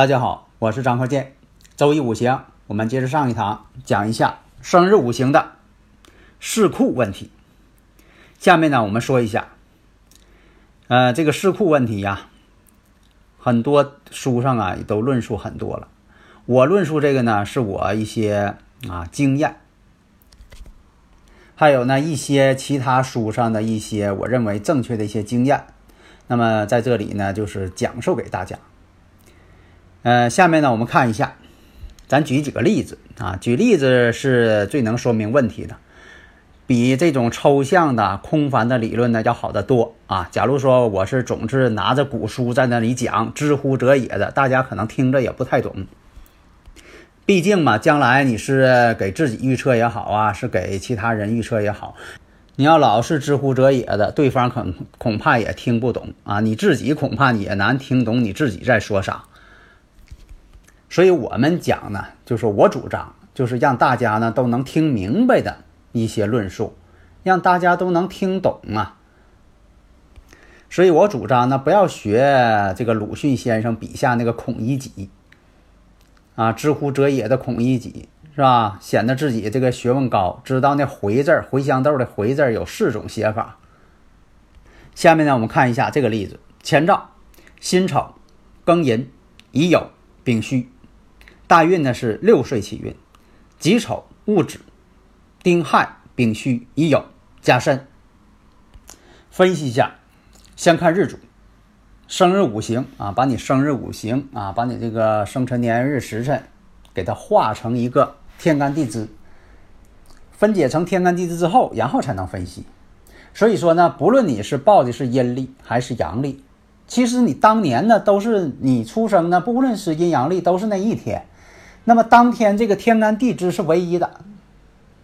大家好，我是张鹤剑。周易五行，我们接着上一堂讲一下生日五行的四库问题。下面呢，我们说一下，呃，这个四库问题呀，很多书上啊都论述很多了。我论述这个呢，是我一些啊经验，还有呢一些其他书上的一些我认为正确的一些经验。那么在这里呢，就是讲授给大家。呃，下面呢，我们看一下，咱举几个例子啊。举例子是最能说明问题的，比这种抽象的、空泛的理论呢要好得多啊。假如说我是总是拿着古书在那里讲“知乎者也”的，大家可能听着也不太懂。毕竟嘛，将来你是给自己预测也好啊，是给其他人预测也好，你要老是“知乎者也”的，对方恐恐怕也听不懂啊。你自己恐怕也难听懂你自己在说啥。所以我们讲呢，就是我主张，就是让大家呢都能听明白的一些论述，让大家都能听懂啊。所以我主张呢，不要学这个鲁迅先生笔下那个孔乙己啊，“知乎者也”的孔乙己是吧？显得自己这个学问高，知道那“回”字茴香豆的“回”字有四种写法。下面呢，我们看一下这个例子：乾兆、辛丑、庚寅、乙酉、丙戌。大运呢是六岁起运，己丑、戊子、丁亥、丙戌、乙酉、甲申。分析一下，先看日主，生日五行啊，把你生日五行啊，把你这个生辰年月日时辰，给它化成一个天干地支，分解成天干地支之后，然后才能分析。所以说呢，不论你是报的是阴历还是阳历，其实你当年呢都是你出生呢，不论是阴阳历都是那一天。那么当天这个天干地支是唯一的，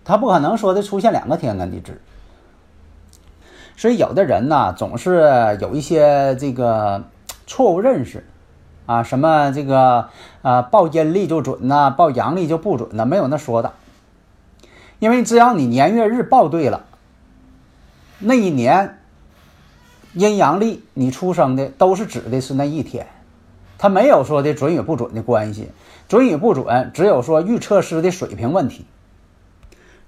他不可能说的出现两个天干地支。所以有的人呢，总是有一些这个错误认识啊，什么这个啊报阴历就准呐，报阳历就不准呐，没有那说的。因为只要你年月日报对了，那一年阴阳历你出生的都是指的是那一天。他没有说的准与不准的关系，准与不准只有说预测师的水平问题。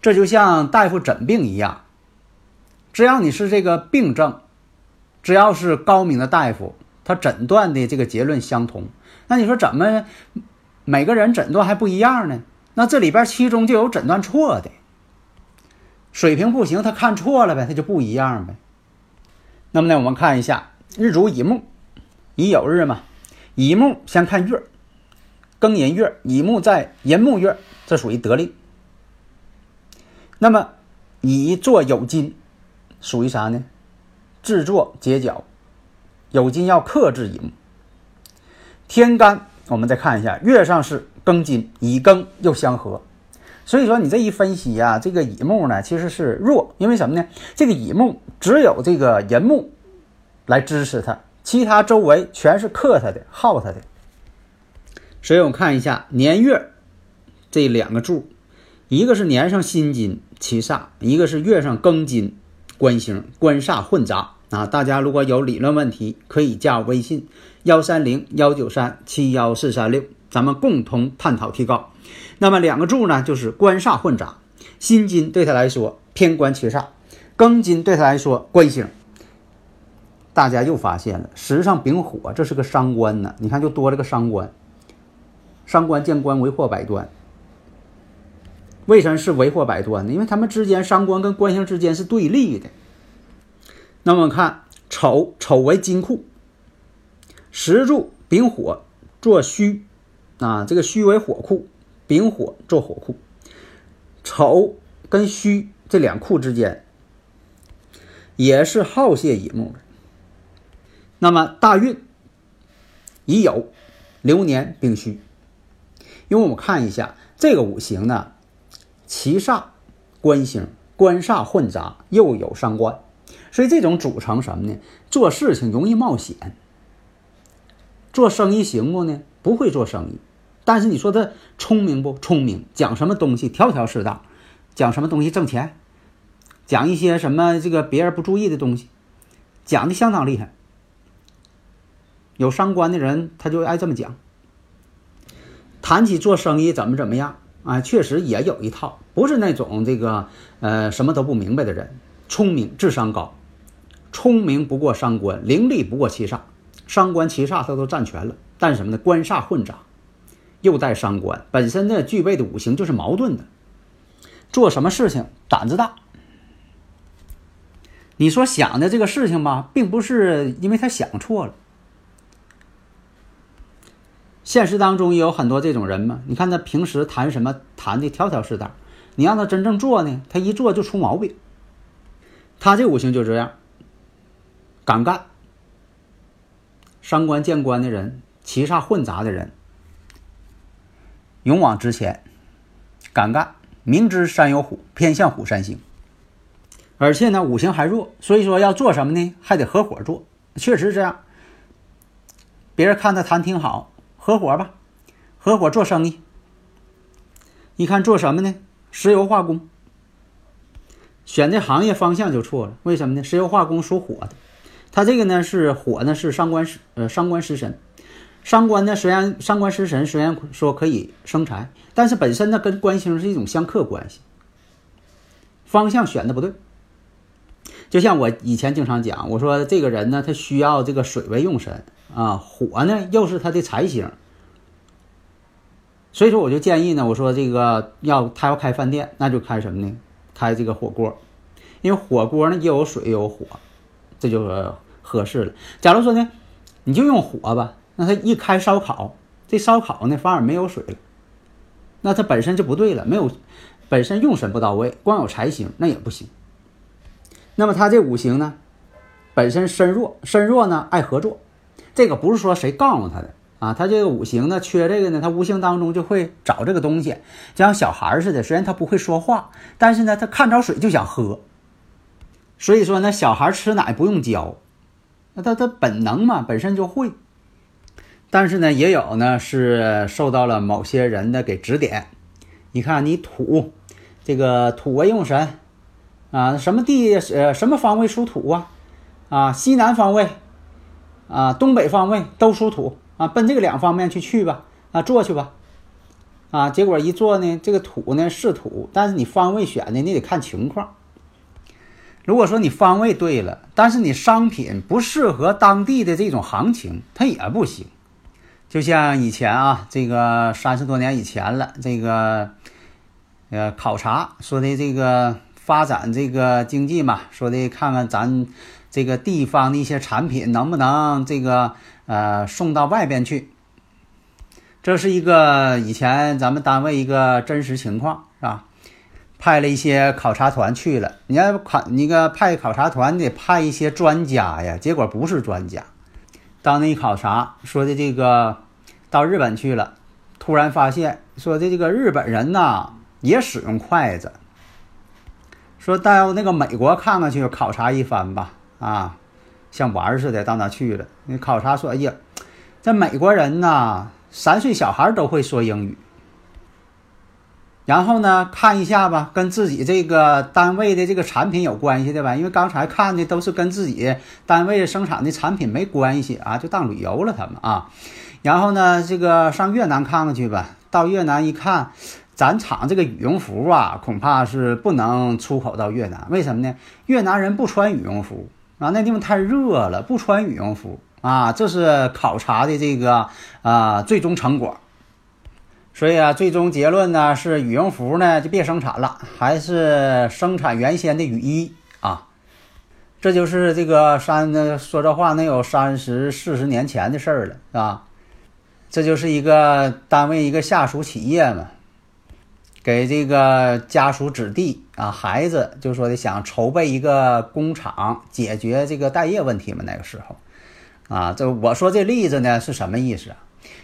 这就像大夫诊病一样，只要你是这个病症，只要是高明的大夫，他诊断的这个结论相同。那你说怎么每个人诊断还不一样呢？那这里边其中就有诊断错的，水平不行，他看错了呗，他就不一样呗。那么呢，我们看一下日主乙木，乙酉日嘛。乙木先看月，庚寅月，乙木在寅木月，这属于得令。那么乙做酉金，属于啥呢？制作结角，酉金要克制乙木。天干我们再看一下，月上是庚金，乙庚又相合，所以说你这一分析呀，这个乙木呢其实是弱，因为什么呢？这个乙木只有这个寅木来支持它。其他周围全是克他的、耗他的，所以我们看一下年月这两个柱，一个是年上辛金七煞，一个是月上庚金官星官煞混杂啊。大家如果有理论问题，可以加我微信幺三零幺九三七幺四三六，咱们共同探讨提高。那么两个柱呢，就是官煞混杂，辛金对他来说偏官七煞，庚金对他来说官星。大家又发现了，实际上丙火这是个伤官呢。你看，就多了个伤官。伤官见官为祸百端。为什么是为祸百端呢？因为他们之间伤官跟官星之间是对立的。那么看丑，丑为金库，石柱丙火做戌啊，这个戌为火库，丙火做火库。丑跟戌这两库之间也是耗泄乙木的。那么大运已有流年丙戌，因为我们看一下这个五行呢，七煞官星官煞混杂，又有伤官，所以这种组成什么呢？做事情容易冒险，做生意行不呢？不会做生意。但是你说他聪明不聪明？讲什么东西条条是道，讲什么东西挣钱，讲一些什么这个别人不注意的东西，讲的相当厉害。有伤官的人，他就爱这么讲。谈起做生意怎么怎么样啊，确实也有一套，不是那种这个呃什么都不明白的人，聪明智商高，聪明不过伤官，伶俐不过七煞，伤官七煞他都占全了。但是什么呢？官煞混杂，又带伤官，本身呢具备的五行就是矛盾的，做什么事情胆子大。你说想的这个事情吧，并不是因为他想错了。现实当中也有很多这种人嘛，你看他平时谈什么谈的条条是道，你让他真正做呢，他一做就出毛病。他这五行就这样，敢干。伤官见官的人，七煞混杂的人，勇往直前，敢干，明知山有虎，偏向虎山行。而且呢，五行还弱，所以说要做什么呢？还得合伙做，确实这样。别人看他谈挺好。合伙吧，合伙做生意。你看做什么呢？石油化工。选这行业方向就错了，为什么呢？石油化工属火的，它这个呢是火呢是伤官食呃伤官食神，伤官呢虽然伤官食神虽然说可以生财，但是本身呢跟官星是一种相克关系，方向选的不对。就像我以前经常讲，我说这个人呢他需要这个水为用神。啊，火呢又是他的财星，所以说我就建议呢，我说这个要他要开饭店，那就开什么呢？开这个火锅，因为火锅呢又有水又有火，这就合适了。假如说呢，你就用火吧，那他一开烧烤，这烧烤呢反而没有水了，那它本身就不对了，没有本身用神不到位，光有财星那也不行。那么他这五行呢，本身身弱，身弱呢爱合作。这个不是说谁告诉他的啊，他这个五行呢缺这个呢，他无形当中就会找这个东西，就像小孩似的。虽然他不会说话，但是呢，他看着水就想喝。所以说呢，小孩吃奶不用教，那他他本能嘛，本身就会。但是呢，也有呢是受到了某些人的给指点。你看，你土，这个土为用神啊，什么地呃什么方位属土啊？啊，西南方位。啊，东北方位都属土啊，奔这个两方面去去吧，啊，做去吧，啊，结果一做呢，这个土呢是土，但是你方位选的你得看情况。如果说你方位对了，但是你商品不适合当地的这种行情，它也不行。就像以前啊，这个三十多年以前了，这个呃考察说的这个发展这个经济嘛，说的看看咱。这个地方的一些产品能不能这个呃送到外边去？这是一个以前咱们单位一个真实情况，是吧？派了一些考察团去了，你要考那个派考察团得派一些专家呀，结果不是专家。当那一考察说的这个到日本去了，突然发现说的这个日本人呐也使用筷子，说到那个美国看看去考察一番吧。啊，像玩似的到那去了。那考察说：“哎呀，这美国人呐，三岁小孩都会说英语。然后呢，看一下吧，跟自己这个单位的这个产品有关系的吧？因为刚才看的都是跟自己单位生产的产品没关系啊，就当旅游了他们啊。然后呢，这个上越南看看去吧。到越南一看，咱厂这个羽绒服啊，恐怕是不能出口到越南。为什么呢？越南人不穿羽绒服。”啊，那地方太热了，不穿羽绒服啊，这是考察的这个啊最终成果。所以啊，最终结论呢是羽绒服呢就别生产了，还是生产原先的雨衣啊。这就是这个三说这话能有三十四十年前的事儿了，是吧？这就是一个单位一个下属企业嘛，给这个家属子弟啊孩子，就说的想筹备一个工厂，解决这个待业问题嘛。那个时候，啊，这我说这例子呢是什么意思啊？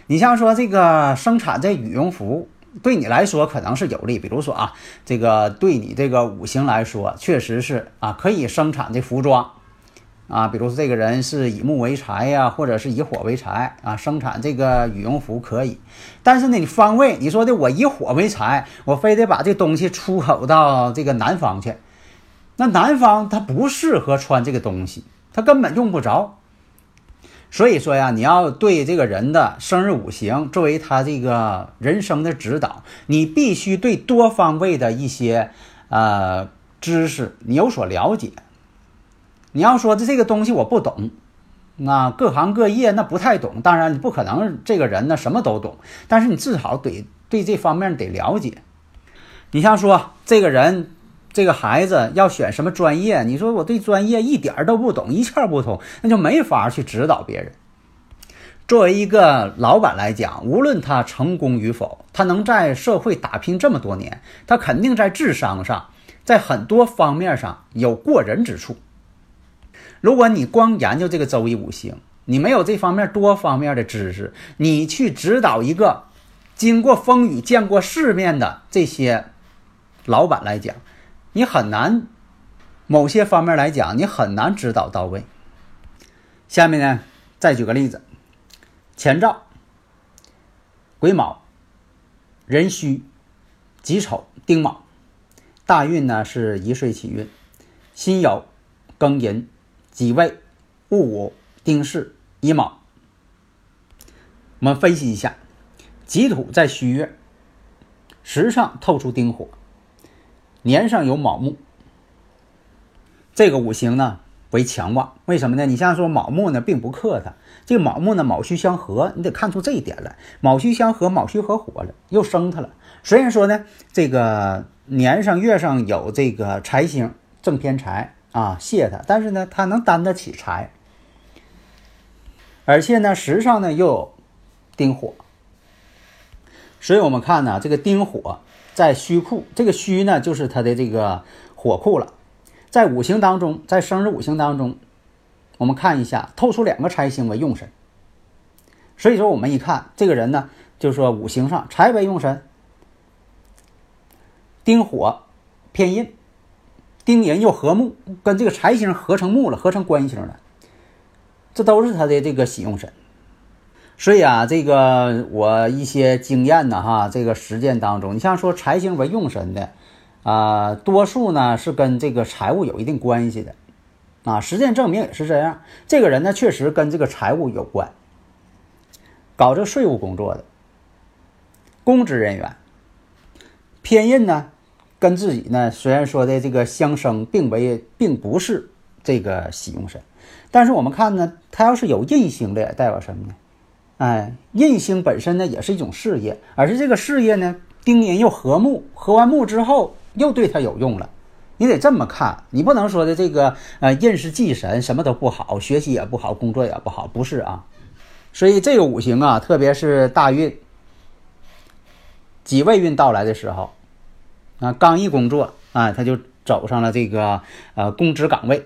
你像说这个生产这羽绒服，对你来说可能是有利，比如说啊，这个对你这个五行来说，确实是啊可以生产这服装。啊，比如说这个人是以木为财呀，或者是以火为财啊，生产这个羽绒服可以。但是呢，你方位，你说的我以火为财，我非得把这东西出口到这个南方去，那南方他不适合穿这个东西，他根本用不着。所以说呀，你要对这个人的生日五行作为他这个人生的指导，你必须对多方位的一些呃知识你有所了解。你要说的这个东西我不懂，那各行各业那不太懂。当然你不可能这个人呢什么都懂，但是你至少得对这方面得了解。你像说这个人这个孩子要选什么专业，你说我对专业一点都不懂，一窍不通，那就没法去指导别人。作为一个老板来讲，无论他成功与否，他能在社会打拼这么多年，他肯定在智商上，在很多方面上有过人之处。如果你光研究这个周易五行，你没有这方面多方面的知识，你去指导一个经过风雨、见过世面的这些老板来讲，你很难，某些方面来讲，你很难指导到位。下面呢，再举个例子：前兆、癸卯、壬戌、己丑、丁卯，大运呢是一岁起运，辛酉、庚寅。己未、戊午、丁巳、乙卯，我们分析一下，己土在戌月，时上透出丁火，年上有卯木，这个五行呢为强旺。为什么呢？你像说卯木呢并不克它，这个卯木呢卯戌相合，你得看出这一点来。卯戌相合，卯戌合火了，又生它了。虽然说呢，这个年上月上有这个财星正偏财。啊，泄他，但是呢，他能担得起财，而且呢，时上呢又有丁火，所以我们看呢，这个丁火在虚库，这个虚呢就是他的这个火库了，在五行当中，在生日五行当中，我们看一下，透出两个财星为用神，所以说我们一看这个人呢，就是说五行上财为用神，丁火偏印。丁寅又合木，跟这个财星合成木了，合成官星了，这都是他的这个喜用神。所以啊，这个我一些经验呢，哈，这个实践当中，你像说财星为用神的，啊，多数呢是跟这个财务有一定关系的，啊，实践证明也是这样。这个人呢，确实跟这个财务有关，搞这个税务工作的，公职人员，偏印呢。跟自己呢，虽然说的这个相生，并为并不是这个喜用神，但是我们看呢，它要是有印星的，代表什么呢？哎，印星本身呢也是一种事业，而是这个事业呢，丁寅又合木，合完木之后又对他有用了。你得这么看，你不能说的这个呃印是忌神，什么都不好，学习也不好，工作也不好，不是啊。所以这个五行啊，特别是大运、己未运到来的时候。啊，刚一工作啊，他就走上了这个呃公职岗位。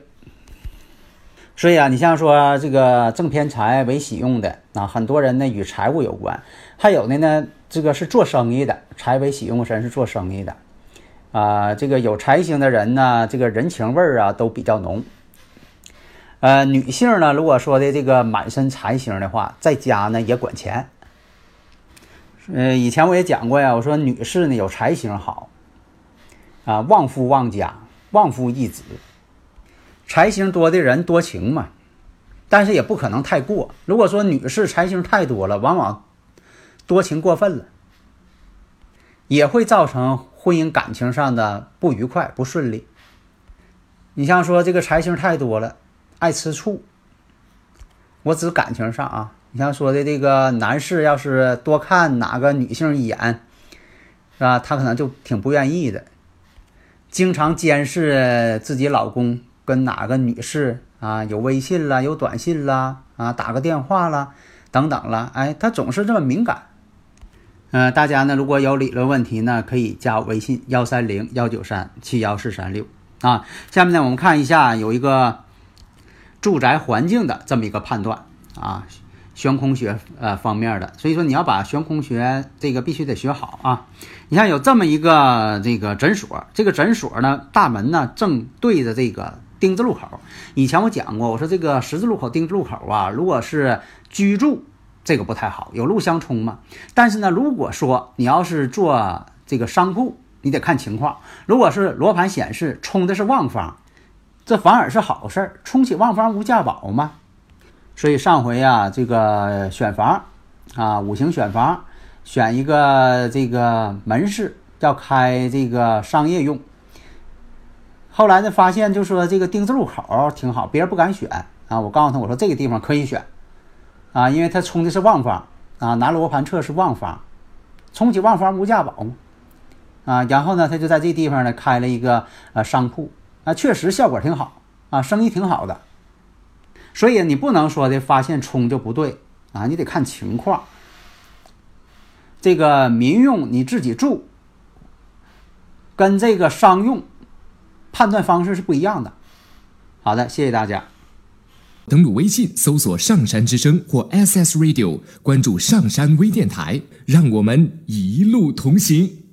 所以啊，你像说这个正偏财为喜用的啊，很多人呢与财务有关；还有的呢，这个是做生意的，财为喜用神是做生意的啊。这个有财星的人呢，这个人情味儿啊都比较浓。呃，女性呢，如果说的这个满身财星的话，在家呢也管钱。呃，以前我也讲过呀，我说女士呢有财星好。啊，旺夫旺家，旺夫益子，财星多的人多情嘛，但是也不可能太过。如果说女士财星太多了，往往多情过分了，也会造成婚姻感情上的不愉快、不顺利。你像说这个财星太多了，爱吃醋，我指感情上啊。你像说的这个男士，要是多看哪个女性一眼，是吧？他可能就挺不愿意的。经常监视自己老公跟哪个女士啊有微信啦，有短信啦，啊打个电话啦，等等啦，哎，他总是这么敏感。呃，大家呢如果有理论问题呢，可以加我微信幺三零幺九三七幺四三六啊。下面呢，我们看一下有一个住宅环境的这么一个判断啊。悬空学呃方面的，所以说你要把悬空学这个必须得学好啊。你看有这么一个这个诊所，这个诊所呢大门呢正对着这个丁字路口。以前我讲过，我说这个十字路口丁字路口啊，如果是居住这个不太好，有路相冲嘛。但是呢，如果说你要是做这个商铺，你得看情况。如果是罗盘显示冲的是旺方，这反而是好事儿，冲起旺方无价宝嘛。所以上回啊，这个选房，啊，五行选房，选一个这个门市要开这个商业用。后来呢，发现就说这个丁字路口挺好，别人不敢选啊。我告诉他，我说这个地方可以选，啊，因为他冲的是旺方啊，拿罗盘测是旺方，冲起旺方无价宝嘛，啊，然后呢，他就在这地方呢开了一个呃商铺，啊，确实效果挺好啊，生意挺好的。所以你不能说的发现冲就不对啊，你得看情况。这个民用你自己住，跟这个商用判断方式是不一样的。好的，谢谢大家。登录微信搜索“上山之声”或 “SS Radio”，关注上山微电台，让我们一路同行。